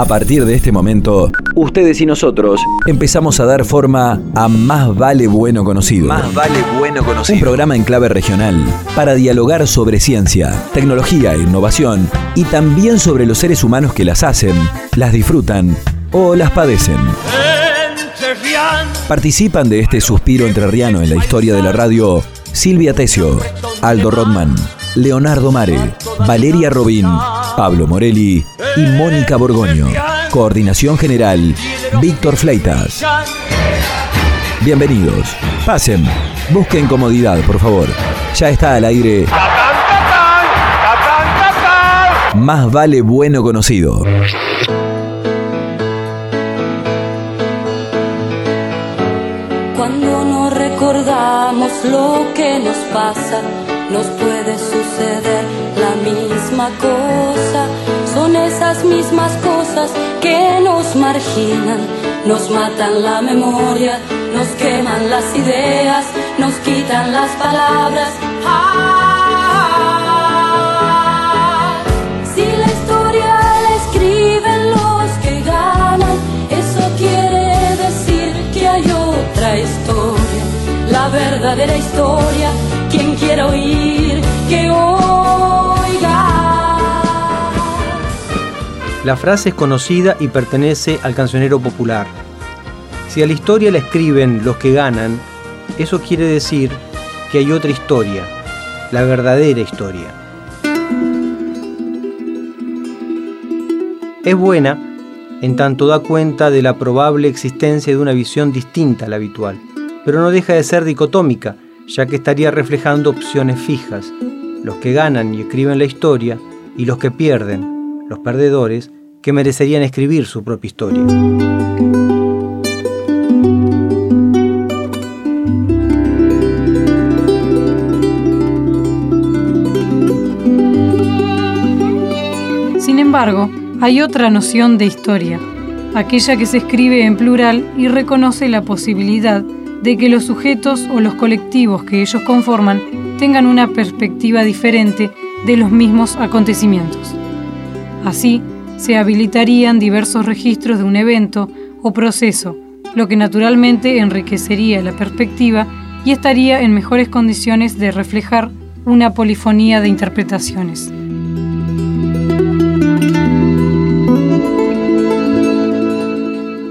A partir de este momento, ustedes y nosotros empezamos a dar forma a Más Vale Bueno Conocido. Más vale bueno conocido. Un programa en clave regional para dialogar sobre ciencia, tecnología e innovación y también sobre los seres humanos que las hacen, las disfrutan o las padecen. Participan de este suspiro entrerriano en la historia de la radio Silvia Tesio, Aldo Rodman, Leonardo Mare, Valeria Robín, Pablo Morelli y Mónica Borgoño. Coordinación General, Víctor Fleitas. Bienvenidos. Pasen. Busquen comodidad, por favor. Ya está al aire. Más vale bueno conocido. Cuando no recordamos lo que nos pasa, nos puede suceder la misma cosa. Mismas cosas que nos marginan, nos matan la memoria, nos queman las ideas, nos quitan las palabras. Ah, si la historia la escriben los que ganan, eso quiere decir que hay otra historia, la verdadera historia. Quien quiera oír, La frase es conocida y pertenece al cancionero popular. Si a la historia la escriben los que ganan, eso quiere decir que hay otra historia, la verdadera historia. Es buena en tanto da cuenta de la probable existencia de una visión distinta a la habitual, pero no deja de ser dicotómica, ya que estaría reflejando opciones fijas, los que ganan y escriben la historia y los que pierden, los perdedores, que merecerían escribir su propia historia. Sin embargo, hay otra noción de historia, aquella que se escribe en plural y reconoce la posibilidad de que los sujetos o los colectivos que ellos conforman tengan una perspectiva diferente de los mismos acontecimientos. Así, se habilitarían diversos registros de un evento o proceso, lo que naturalmente enriquecería la perspectiva y estaría en mejores condiciones de reflejar una polifonía de interpretaciones.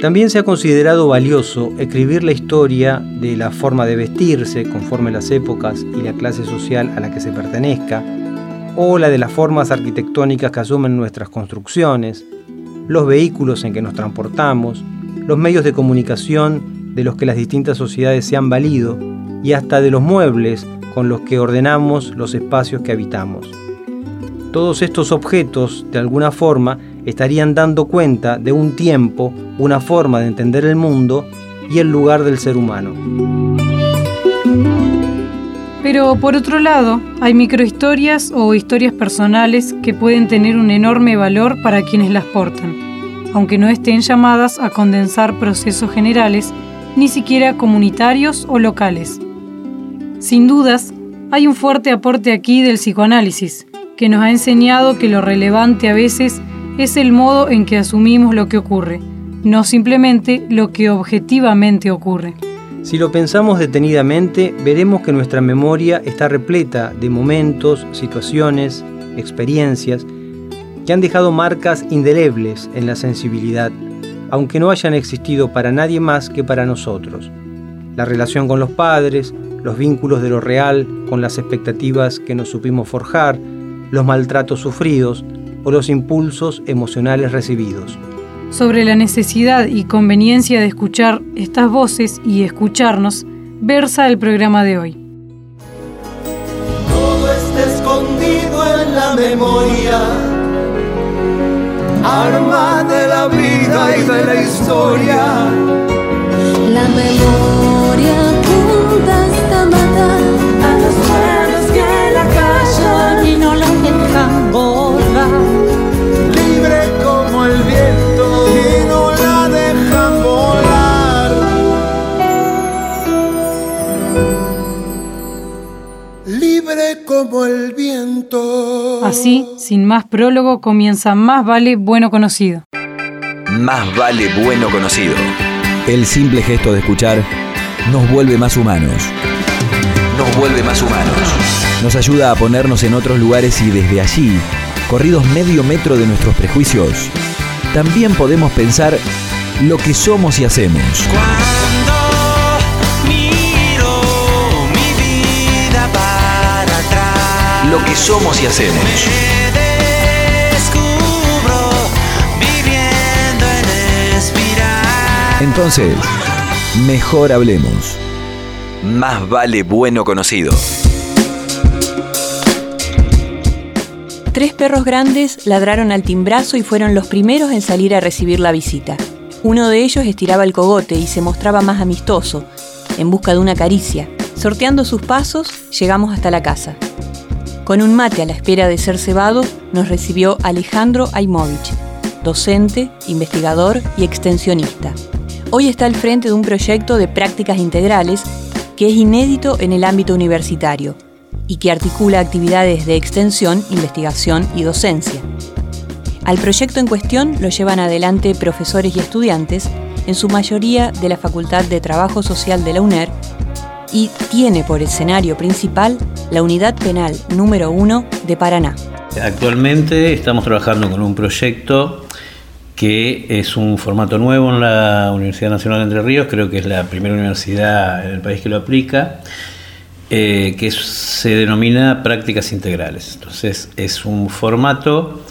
También se ha considerado valioso escribir la historia de la forma de vestirse conforme las épocas y la clase social a la que se pertenezca, o la de las formas arquitectónicas que asumen nuestras construcciones, los vehículos en que nos transportamos, los medios de comunicación de los que las distintas sociedades se han valido y hasta de los muebles con los que ordenamos los espacios que habitamos. Todos estos objetos, de alguna forma, estarían dando cuenta de un tiempo, una forma de entender el mundo y el lugar del ser humano. Pero por otro lado, hay microhistorias o historias personales que pueden tener un enorme valor para quienes las portan, aunque no estén llamadas a condensar procesos generales, ni siquiera comunitarios o locales. Sin dudas, hay un fuerte aporte aquí del psicoanálisis, que nos ha enseñado que lo relevante a veces es el modo en que asumimos lo que ocurre, no simplemente lo que objetivamente ocurre. Si lo pensamos detenidamente, veremos que nuestra memoria está repleta de momentos, situaciones, experiencias que han dejado marcas indelebles en la sensibilidad, aunque no hayan existido para nadie más que para nosotros. La relación con los padres, los vínculos de lo real con las expectativas que nos supimos forjar, los maltratos sufridos o los impulsos emocionales recibidos sobre la necesidad y conveniencia de escuchar estas voces y escucharnos, versa el programa de hoy. Todo está escondido en la memoria, arma de la vida y de la historia. La memoria apunta hasta matar Así, sin más prólogo, comienza Más vale bueno conocido. más vale bueno conocido. El simple gesto de escuchar nos vuelve más humanos. Nos vuelve más humanos. Nos ayuda a ponernos en otros lugares y desde allí, corridos medio metro de nuestros prejuicios, también podemos pensar lo que somos y hacemos. Lo que somos y hacemos. me descubro viviendo en espiral. Entonces, mejor hablemos. Más vale bueno conocido. Tres perros grandes ladraron al timbrazo y fueron los primeros en salir a recibir la visita. Uno de ellos estiraba el cogote y se mostraba más amistoso, en busca de una caricia. Sorteando sus pasos, llegamos hasta la casa. Con un mate a la espera de ser cebado, nos recibió Alejandro Aimovich, docente, investigador y extensionista. Hoy está al frente de un proyecto de prácticas integrales que es inédito en el ámbito universitario y que articula actividades de extensión, investigación y docencia. Al proyecto en cuestión lo llevan adelante profesores y estudiantes, en su mayoría de la Facultad de Trabajo Social de la UNER, y tiene por escenario principal la Unidad Penal número 1 de Paraná. Actualmente estamos trabajando con un proyecto que es un formato nuevo en la Universidad Nacional de Entre Ríos, creo que es la primera universidad en el país que lo aplica, eh, que se denomina prácticas integrales. Entonces es un formato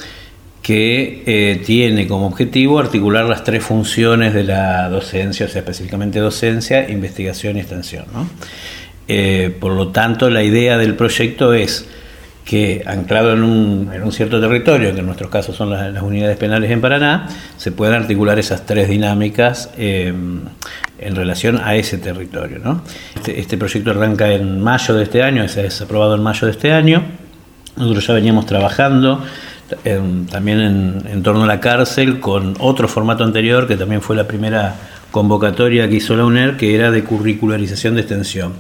que eh, tiene como objetivo articular las tres funciones de la docencia, o sea, específicamente docencia, investigación y extensión. ¿no? Eh, por lo tanto, la idea del proyecto es que anclado en un, cierto territorio, que en nuestros casos son las, unidades penales en Paraná, se puedan articular esas tres dinámicas eh, en relación a ese territorio. Este, este proyecto arranca en mayo de este año, es, aprobado en mayo de este año. Nosotros ya veníamos trabajando en- también en, en torno a la cárcel con otro formato anterior que también fue la primera convocatoria que hizo la UNER, que era de curricularización de extensión,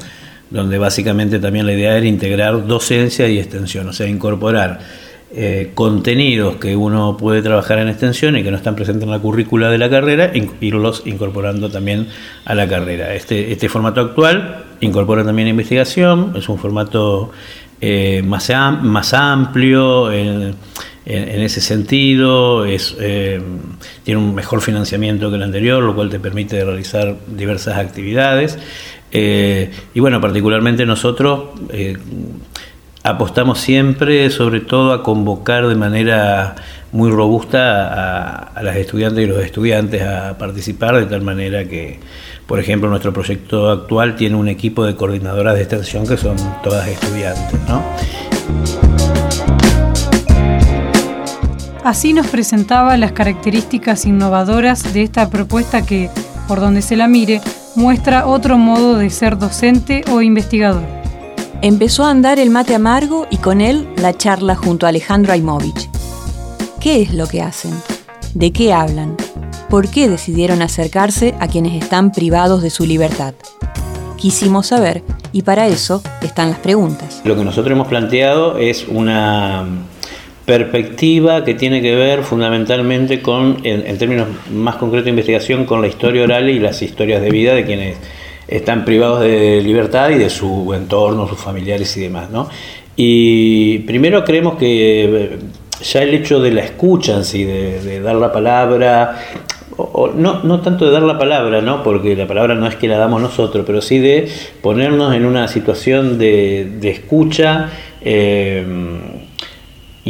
donde básicamente también la idea era integrar docencia y extensión, o sea, incorporar eh, contenidos que uno puede trabajar en extensión y que no están presentes en la currícula de la carrera, irlos incorporando también a la carrera. Este, este formato actual incorpora también investigación, es un formato eh, más, más amplio en, ese sentido, eh, tiene un mejor financiamiento que el anterior, lo cual te permite realizar diversas actividades. Eh, y bueno, particularmente nosotros eh, apostamos siempre, sobre todo, a convocar de manera muy robusta a, a las estudiantes y los estudiantes a participar, de tal manera que, por ejemplo, nuestro proyecto actual tiene un equipo de coordinadoras de extensión que son todas estudiantes, ¿no? Así nos presentaba las características innovadoras de esta propuesta que, por donde se la mire, muestra otro modo de ser docente o investigador. Empezó a andar el mate amargo y con él la charla junto a Alejandro Aimovich. ¿Qué es lo que hacen? ¿De qué hablan? ¿Por qué decidieron acercarse a quienes están privados de su libertad? Quisimos saber y para eso están las preguntas. Lo que nosotros hemos planteado es una perspectiva que tiene que ver fundamentalmente con, en, términos más concretos de investigación, con la historia oral y las historias de vida de quienes están privados de libertad y de su entorno, sus familiares y demás. ¿no? Y primero creemos que eh, ya el hecho de la escucha en sí, de, dar la palabra, o no, no tanto de dar la palabra, ¿no? porque la palabra no es que la damos nosotros, pero sí de ponernos en una situación de, de escucha eh,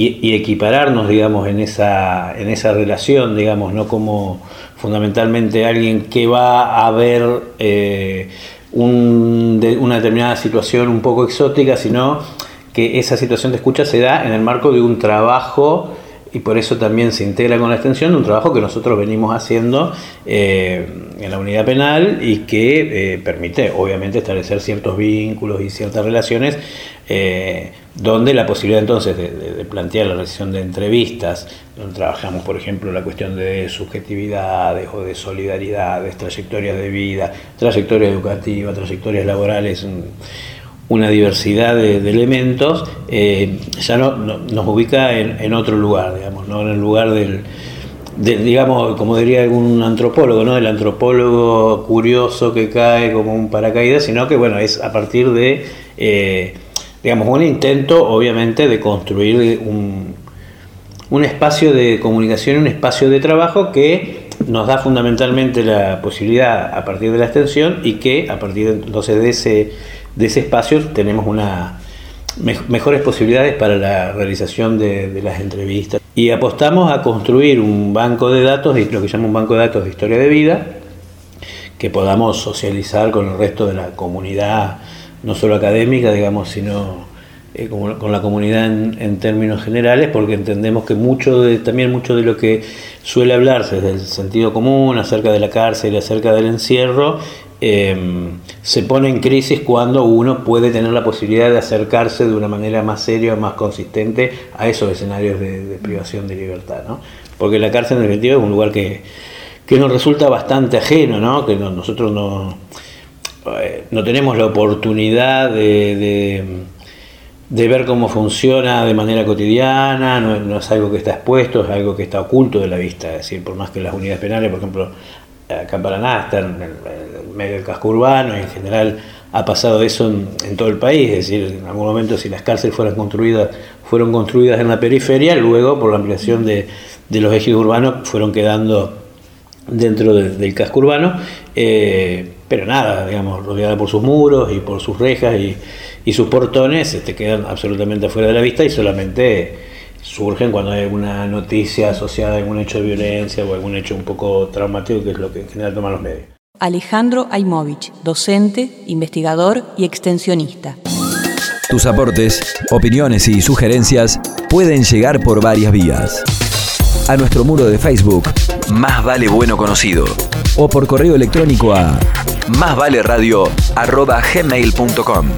y, equipararnos, digamos, en esa, en esa relación, digamos, no como fundamentalmente alguien que va a ver eh, un- de- una determinada situación un poco exótica, sino que esa situación de escucha se da en el marco de un trabajo y por eso también se integra con la extensión un trabajo que nosotros venimos haciendo eh, en la unidad penal y que eh, permite obviamente establecer ciertos vínculos y ciertas relaciones donde la posibilidad entonces de, plantear la realización de entrevistas, donde trabajamos por ejemplo la cuestión de subjetividades o de solidaridades, trayectorias de vida, trayectoria educativa, trayectorias laborales, un- una diversidad de, elementos, eh, ya no, no- nos ubica en, en otro lugar, digamos, no en el lugar del, de- digamos, como diría algún antropólogo, ¿no? El antropólogo curioso que cae como un paracaídas, sino que, bueno, es a partir de, eh, digamos, un intento, obviamente, de construir un, un espacio de comunicación, un espacio de trabajo que nos da fundamentalmente la posibilidad a partir de la extensión y que a partir de, ese, de ese espacio tenemos una me- mejores posibilidades para la realización de, de las entrevistas. Y apostamos a construir un banco de datos, lo que llama un banco de datos de historia de vida, que podamos socializar con el resto de la comunidad, no solo académica, digamos, sino eh, con la comunidad en, términos generales, porque entendemos que mucho de, también mucho de lo que suele hablarse desde el sentido común acerca de la cárcel y acerca del encierro, eh, se pone en crisis cuando uno puede tener la posibilidad de acercarse de una manera más seria, más consistente a esos escenarios de, de privación de libertad, ¿no? Porque la cárcel en definitiva es un lugar que, que nos resulta bastante ajeno, ¿no? Que no- nosotros no, eh, no tenemos la oportunidad de, de- ver cómo funciona de manera cotidiana, no, es algo que está expuesto, es algo que está oculto de la vista, es decir, por más que las unidades penales, por ejemplo, acá en Paraná están en el, medio del casco urbano y en general ha pasado eso en, todo el país, es decir, en algún momento si las cárceles fueran construidas, fueron construidas en la periferia, luego por la ampliación de, de los ejes urbanos fueron quedando dentro de- del casco urbano, eh, pero nada, digamos, rodeada por sus muros y por sus rejas y, y sus portones, este, quedan absolutamente afuera de la vista y solamente surgen cuando hay alguna noticia asociada a algún hecho de violencia o algún hecho un poco traumático, que es lo que en general toman los medios. Alejandro Aimovich, docente, investigador y extensionista. Tus aportes, opiniones y sugerencias pueden llegar por varias vías. A nuestro muro de Facebook, Más Vale Bueno Conocido, o por correo electrónico a másvaleradio.gmail.com.